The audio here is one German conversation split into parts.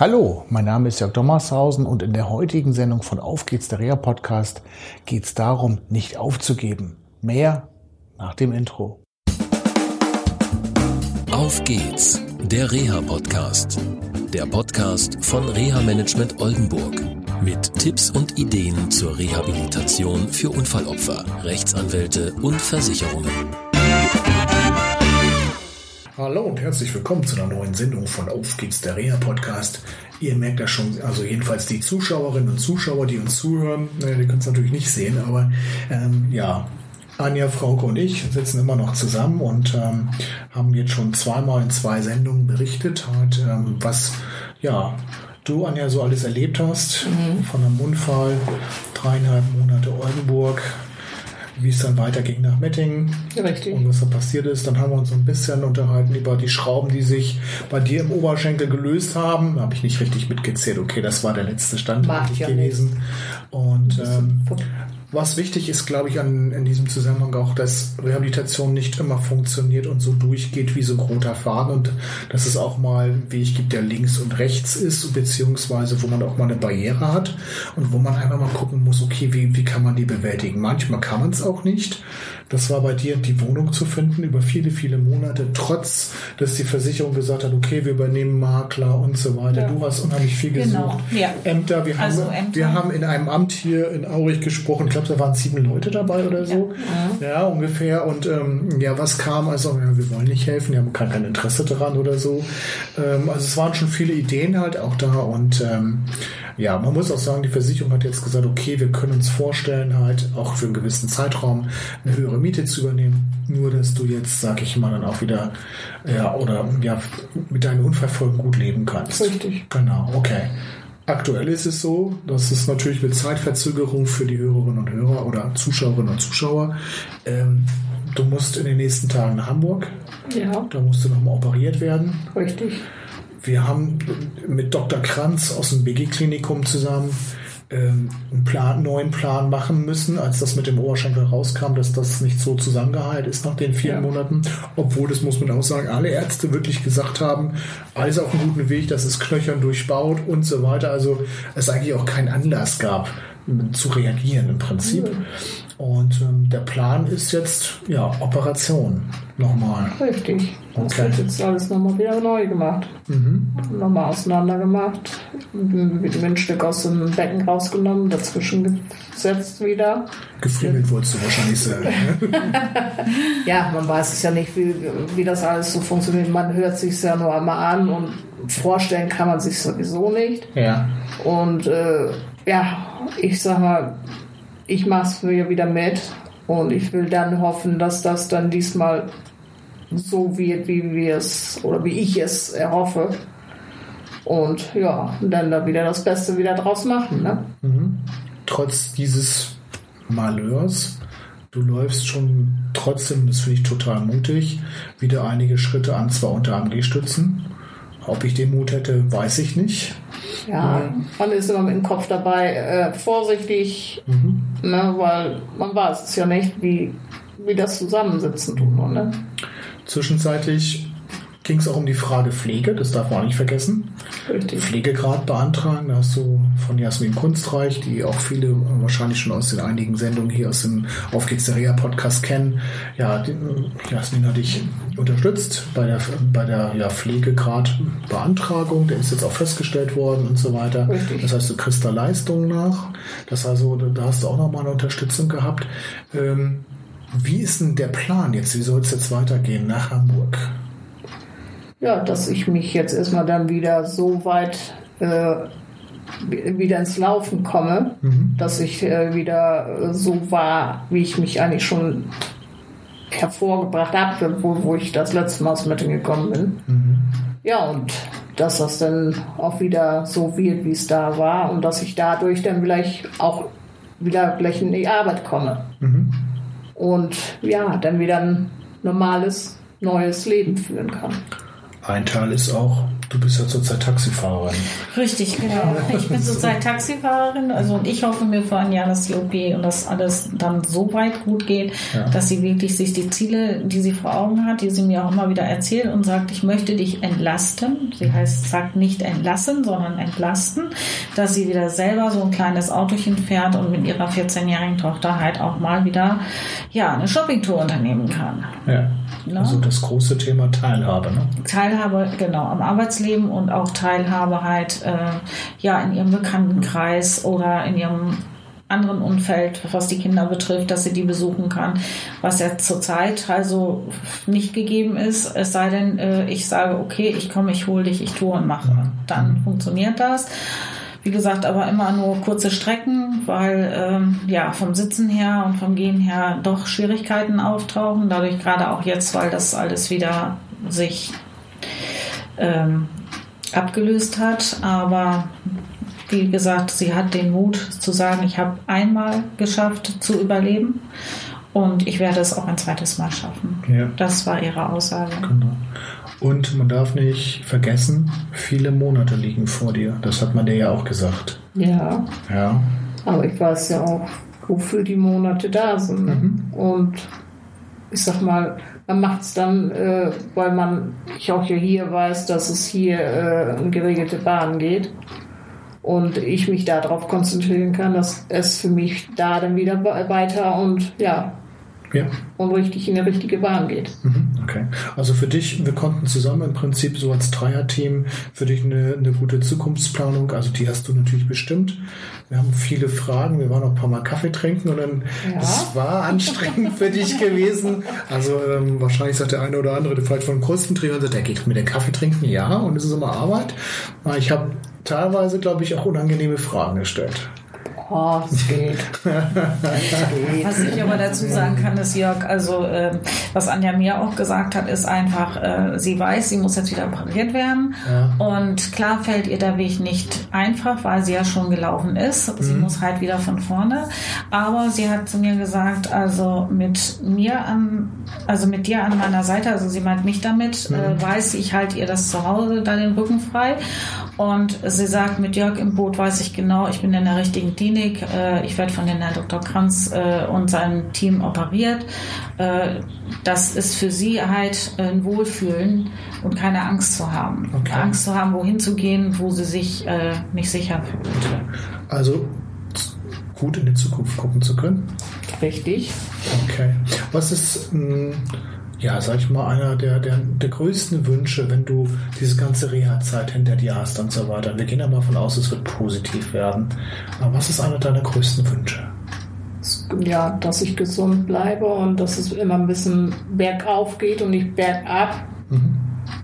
Hallo, mein Name ist Jörg Dommershausen und in der heutigen Sendung von Auf geht's, der Reha-Podcast, geht es darum, nicht aufzugeben. Mehr nach dem Intro. Auf geht's, der Reha-Podcast. Der Podcast von Reha-Management Oldenburg. Mit Tipps und Ideen zur Rehabilitation für Unfallopfer, Rechtsanwälte und Versicherungen. Hallo und herzlich willkommen zu einer neuen Sendung von Auf geht's der Reha Podcast. Ihr merkt das schon, also jedenfalls die Zuschauerinnen und Zuschauer, die uns zuhören, naja, die können es natürlich nicht sehen, aber ähm, ja, Anja, Frauke und ich sitzen immer noch zusammen und ähm, haben jetzt schon zweimal in zwei Sendungen berichtet, halt, ähm, was ja du, Anja, so alles erlebt hast. Mhm. Von einem Unfall, dreieinhalb Monate Oldenburg, wie es dann weiterging nach Mettingen Richtig. und was da passiert ist. Dann haben wir uns so ein bisschen unterhalten über die Schrauben, die sich bei dir im Oberschenkel gelöst haben. Da habe ich nicht richtig mitgezählt. Okay, das war der letzte Stand ja gewesen. Nicht. Und ähm, was wichtig ist, glaube ich, an, in diesem Zusammenhang auch, dass Rehabilitation nicht immer funktioniert und so durchgeht wie so ein roter Faden und dass es auch mal einen Weg gibt, der links und rechts ist, beziehungsweise wo man auch mal eine Barriere hat und wo man einfach mal gucken muss, okay, wie, wie kann man die bewältigen? Manchmal kann man es auch nicht. Das war bei dir die Wohnung zu finden über viele, viele Monate, trotz, dass die Versicherung gesagt hat, okay, wir übernehmen Makler und so weiter. Ja. Du hast unheimlich viel genau. gesucht. Ja. Ämter, wir, also haben, Ämter. wir haben in einem Amt hier in Aurich gesprochen, ich glaube, da waren sieben Leute dabei oder so. Ja, ja ungefähr. Und ähm, ja, was kam? Also, ja, wir wollen nicht helfen, wir haben kein, kein Interesse daran oder so. Ähm, also es waren schon viele Ideen halt auch da und ähm, ja, man muss auch sagen, die Versicherung hat jetzt gesagt, okay, wir können uns vorstellen, halt auch für einen gewissen Zeitraum eine höhere Miete zu übernehmen. Nur, dass du jetzt, sag ich mal, dann auch wieder, ja, oder ja, mit deinen Unfallfolgen gut leben kannst. Richtig. Genau, okay. Aktuell ist es so, dass es natürlich mit Zeitverzögerung für die Hörerinnen und Hörer oder Zuschauerinnen und Zuschauer, ähm, du musst in den nächsten Tagen nach Hamburg. Ja. Da musst du nochmal operiert werden. Richtig. Wir haben mit Dr. Kranz aus dem BG-Klinikum zusammen ähm, einen Plan, neuen Plan machen müssen, als das mit dem Oberschenkel rauskam, dass das nicht so zusammengeheilt ist nach den vier ja. Monaten. Obwohl, das muss man auch sagen, alle Ärzte wirklich gesagt haben, alles auf einem guten Weg, das ist knöchern durchbaut und so weiter. Also es eigentlich auch keinen Anlass gab, zu reagieren im Prinzip. Mhm. Und ähm, der Plan ist jetzt, ja, Operation nochmal. Richtig. Das okay. wird jetzt alles nochmal wieder neu gemacht. Mhm. Nochmal auseinander gemacht. Mit dem Stück aus dem Becken rausgenommen, dazwischen gesetzt wieder. Gefriemelt wolltest du wahrscheinlich sagen. Ne? ja, man weiß es ja nicht, wie, wie das alles so funktioniert. Man hört sich ja nur einmal an und vorstellen kann man sich sowieso nicht. Ja. Und äh, ja, ich sag mal, ich mache es mir wieder mit und ich will dann hoffen, dass das dann diesmal so wird, wie wir es oder wie ich es erhoffe. Und ja, dann da wieder das Beste wieder draus machen. Ne? Mhm. Trotz dieses Malheurs, du läufst schon trotzdem, das finde ich total mutig, wieder einige Schritte an zwei Unterarm-G-Stützen. Ob ich den Mut hätte, weiß ich nicht. Ja, man ist immer mit dem Kopf dabei, äh, vorsichtig, mhm. ne, weil man weiß es ja nicht, wie, wie das Zusammensitzen tut. Ne? Zwischenzeitlich ging es auch um die Frage Pflege, das darf man auch nicht vergessen. Richtig. Pflegegrad beantragen, da hast du von Jasmin Kunstreich, die auch viele wahrscheinlich schon aus den einigen Sendungen hier aus dem Auf geht's der Reha Podcast kennen. Ja, die, Jasmin hat dich unterstützt bei der, bei der ja, Pflegegradbeantragung, der ist jetzt auch festgestellt worden und so weiter. Richtig. Das heißt, du kriegst da Leistungen nach. Das also, da hast du auch nochmal eine Unterstützung gehabt. Ähm, wie ist denn der Plan jetzt? Wie soll es jetzt weitergehen nach Hamburg? ja, dass ich mich jetzt erstmal dann wieder so weit äh, wieder ins Laufen komme, mhm. dass ich äh, wieder so war, wie ich mich eigentlich schon hervorgebracht habe, wo, wo ich das letzte Mal aus Metten gekommen bin. Mhm. Ja, und dass das dann auch wieder so wird, wie es da war und dass ich dadurch dann vielleicht auch wieder gleich in die Arbeit komme. Mhm. Und ja, dann wieder ein normales, neues Leben führen kann. Ein Teil ist auch Du bist ja zurzeit Taxifahrerin. Richtig, genau. Ich bin zurzeit Taxifahrerin. Also und ich hoffe mir vor ein Jahr, dass die OP und das alles dann so weit gut geht, ja. dass sie wirklich sich die Ziele, die sie vor Augen hat, die sie mir auch immer wieder erzählt und sagt, ich möchte dich entlasten. Sie heißt, sagt nicht entlassen, sondern entlasten, dass sie wieder selber so ein kleines Autochen fährt und mit ihrer 14-jährigen Tochter halt auch mal wieder ja eine Shoppingtour unternehmen kann. Ja. Ne? Also das große Thema Teilhabe. Ne? Teilhabe, genau, am Arbeitsleben und auch Teilhabe halt äh, ja in ihrem Bekanntenkreis oder in ihrem anderen Umfeld, was die Kinder betrifft, dass sie die besuchen kann, was ja zurzeit also nicht gegeben ist, es sei denn, äh, ich sage, okay, ich komme, ich hole dich, ich tue und mache. Dann funktioniert das. Wie gesagt, aber immer nur kurze Strecken, weil ähm, ja vom Sitzen her und vom Gehen her doch Schwierigkeiten auftauchen. Dadurch gerade auch jetzt, weil das alles wieder sich ähm, abgelöst hat. Aber wie gesagt, sie hat den Mut zu sagen, ich habe einmal geschafft zu überleben und ich werde es auch ein zweites Mal schaffen. Ja. Das war ihre Aussage. Genau. Und man darf nicht vergessen, viele Monate liegen vor dir. Das hat man dir ja auch gesagt. Ja. Ja. Aber ich weiß ja auch, wofür die Monate da sind. Mhm. Und ich sag mal, man macht es dann, äh, weil man, ich auch ja hier weiß, dass es hier äh, eine geregelte Bahn geht. Und ich mich darauf konzentrieren kann, dass es für mich da dann wieder weiter und ja, ja. und richtig in die richtige Bahn geht. Mhm, okay. Also für dich, wir konnten zusammen im Prinzip so als Dreierteam für dich eine, eine gute Zukunftsplanung, also die hast du natürlich bestimmt. Wir haben viele Fragen, wir waren auch ein paar Mal Kaffee trinken und dann, ja. es war anstrengend für dich gewesen. Also ähm, wahrscheinlich sagt der eine oder andere, der vielleicht von Kostenträger und sagt, der geht mit dem Kaffee trinken, ja, und es ist immer Arbeit. Ich habe teilweise, glaube ich, auch unangenehme Fragen gestellt. Oh, es geht. Was ich aber dazu sagen kann, ist Jörg, also äh, was Anja mir auch gesagt hat, ist einfach, äh, sie weiß, sie muss jetzt wieder operiert werden. Ja. Und klar fällt ihr der Weg nicht einfach, weil sie ja schon gelaufen ist. Sie mhm. muss halt wieder von vorne. Aber sie hat zu mir gesagt, also mit mir an, also mit dir an meiner Seite, also sie meint mich damit, äh, mhm. äh, weiß ich halt ihr das zu Hause da den Rücken frei. Und sie sagt, mit Jörg im Boot weiß ich genau, ich bin in der richtigen Klinik. Äh, ich werde von den Herrn Dr. Kranz äh, und seinem Team operiert. Äh, das ist für sie halt ein Wohlfühlen und keine Angst zu haben. Okay. Angst zu haben, wohin zu gehen, wo sie sich nicht sicher fühlt. Also gut in die Zukunft gucken zu können. Richtig. Okay. Was ist. Ja, sag ich mal, einer der, der, der größten Wünsche, wenn du diese ganze Reha-Zeit hinter dir hast und so weiter. Wir gehen ja mal davon aus, es wird positiv werden. Aber was ist einer deiner größten Wünsche? Ja, dass ich gesund bleibe und dass es immer ein bisschen bergauf geht und nicht bergab. Mhm.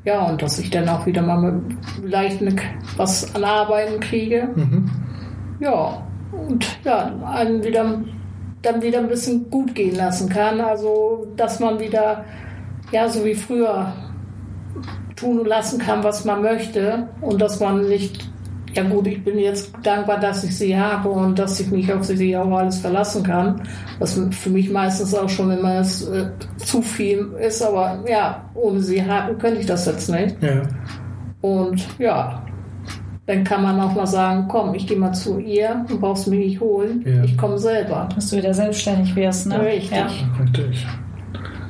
Ja, und dass ich dann auch wieder mal leicht was an Arbeiten kriege. Mhm. Ja, und ja, einen wieder, dann wieder ein bisschen gut gehen lassen kann. Also, dass man wieder ja, so wie früher tun und lassen kann, was man möchte und dass man nicht, ja gut, ich bin jetzt dankbar, dass ich sie habe und dass ich mich auf sie auch alles verlassen kann, was für mich meistens auch schon immer es, äh, zu viel ist, aber ja, ohne sie haben könnte ich das jetzt nicht. Ja. Und ja, dann kann man auch mal sagen, komm, ich gehe mal zu ihr, du brauchst mich nicht holen, ja. ich komme selber. Dass du wieder selbstständig wirst, ne? Richtig. Ja. Richtig.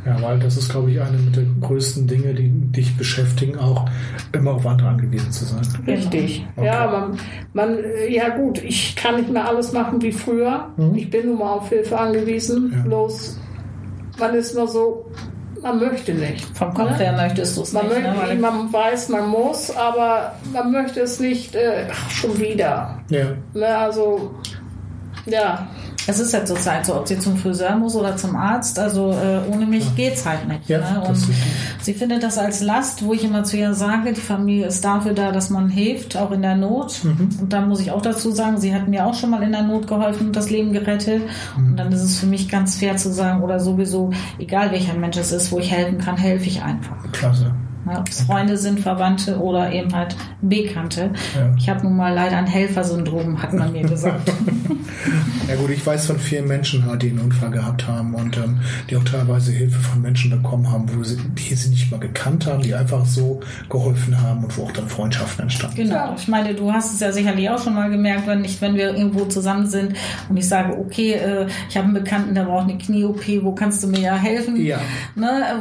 Ja, weil das ist, glaube ich, eine der größten Dinge, die dich beschäftigen, auch immer auf andere angewiesen zu sein. Richtig. Okay. Ja, man, man, ja gut, ich kann nicht mehr alles machen wie früher. Mhm. Ich bin nun mal auf Hilfe angewiesen. Ja. Bloß, man ist nur so, man möchte nicht. Vom Kopf ne? her möchtest du es nicht. Möchte, ne? Man weiß, man muss, aber man möchte es nicht äh, schon wieder. Ja. Ne, also, ja. Es ist ja zurzeit so, ob sie zum Friseur muss oder zum Arzt. Also äh, ohne mich ja. geht's halt nicht. Ja, ne? Und sie findet das als Last, wo ich immer zu ihr sage, die Familie ist dafür da, dass man hilft, auch in der Not. Mhm. Und da muss ich auch dazu sagen, sie hat mir auch schon mal in der Not geholfen und das Leben gerettet. Mhm. Und dann ist es für mich ganz fair zu sagen, oder sowieso, egal welcher Mensch es ist, wo ich helfen kann, helfe ich einfach. Klasse. Ob es Freunde sind, Verwandte oder eben halt Bekannte. Ja. Ich habe nun mal leider ein Helfersyndrom, hat man mir gesagt. ja gut, ich weiß von vielen Menschen, die einen Unfall gehabt haben und ähm, die auch teilweise Hilfe von Menschen bekommen haben, wo sie, die sie nicht mal gekannt haben, die einfach so geholfen haben und wo auch dann Freundschaften entstanden sind. Genau, ich meine, du hast es ja sicherlich auch schon mal gemerkt, wenn nicht, wenn wir irgendwo zusammen sind und ich sage, okay, äh, ich habe einen Bekannten, der braucht eine Knie-OP, wo kannst du mir ja helfen? Ja. Ne?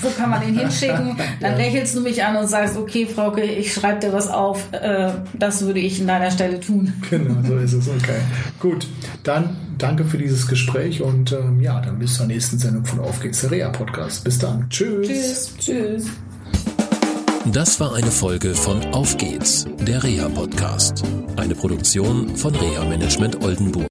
Wo kann man den hinschicken? Dann ja lächelst du mich an und sagst, okay, Frauke, ich schreibe dir was auf, äh, das würde ich in deiner Stelle tun. Genau, so ist es, okay. Gut, dann danke für dieses Gespräch und ähm, ja, dann bis zur nächsten Sendung von Auf geht's, der Reha-Podcast. Bis dann. Tschüss. Tschüss. Tschüss. Das war eine Folge von Auf geht's, der Reha-Podcast. Eine Produktion von Reha Management Oldenburg.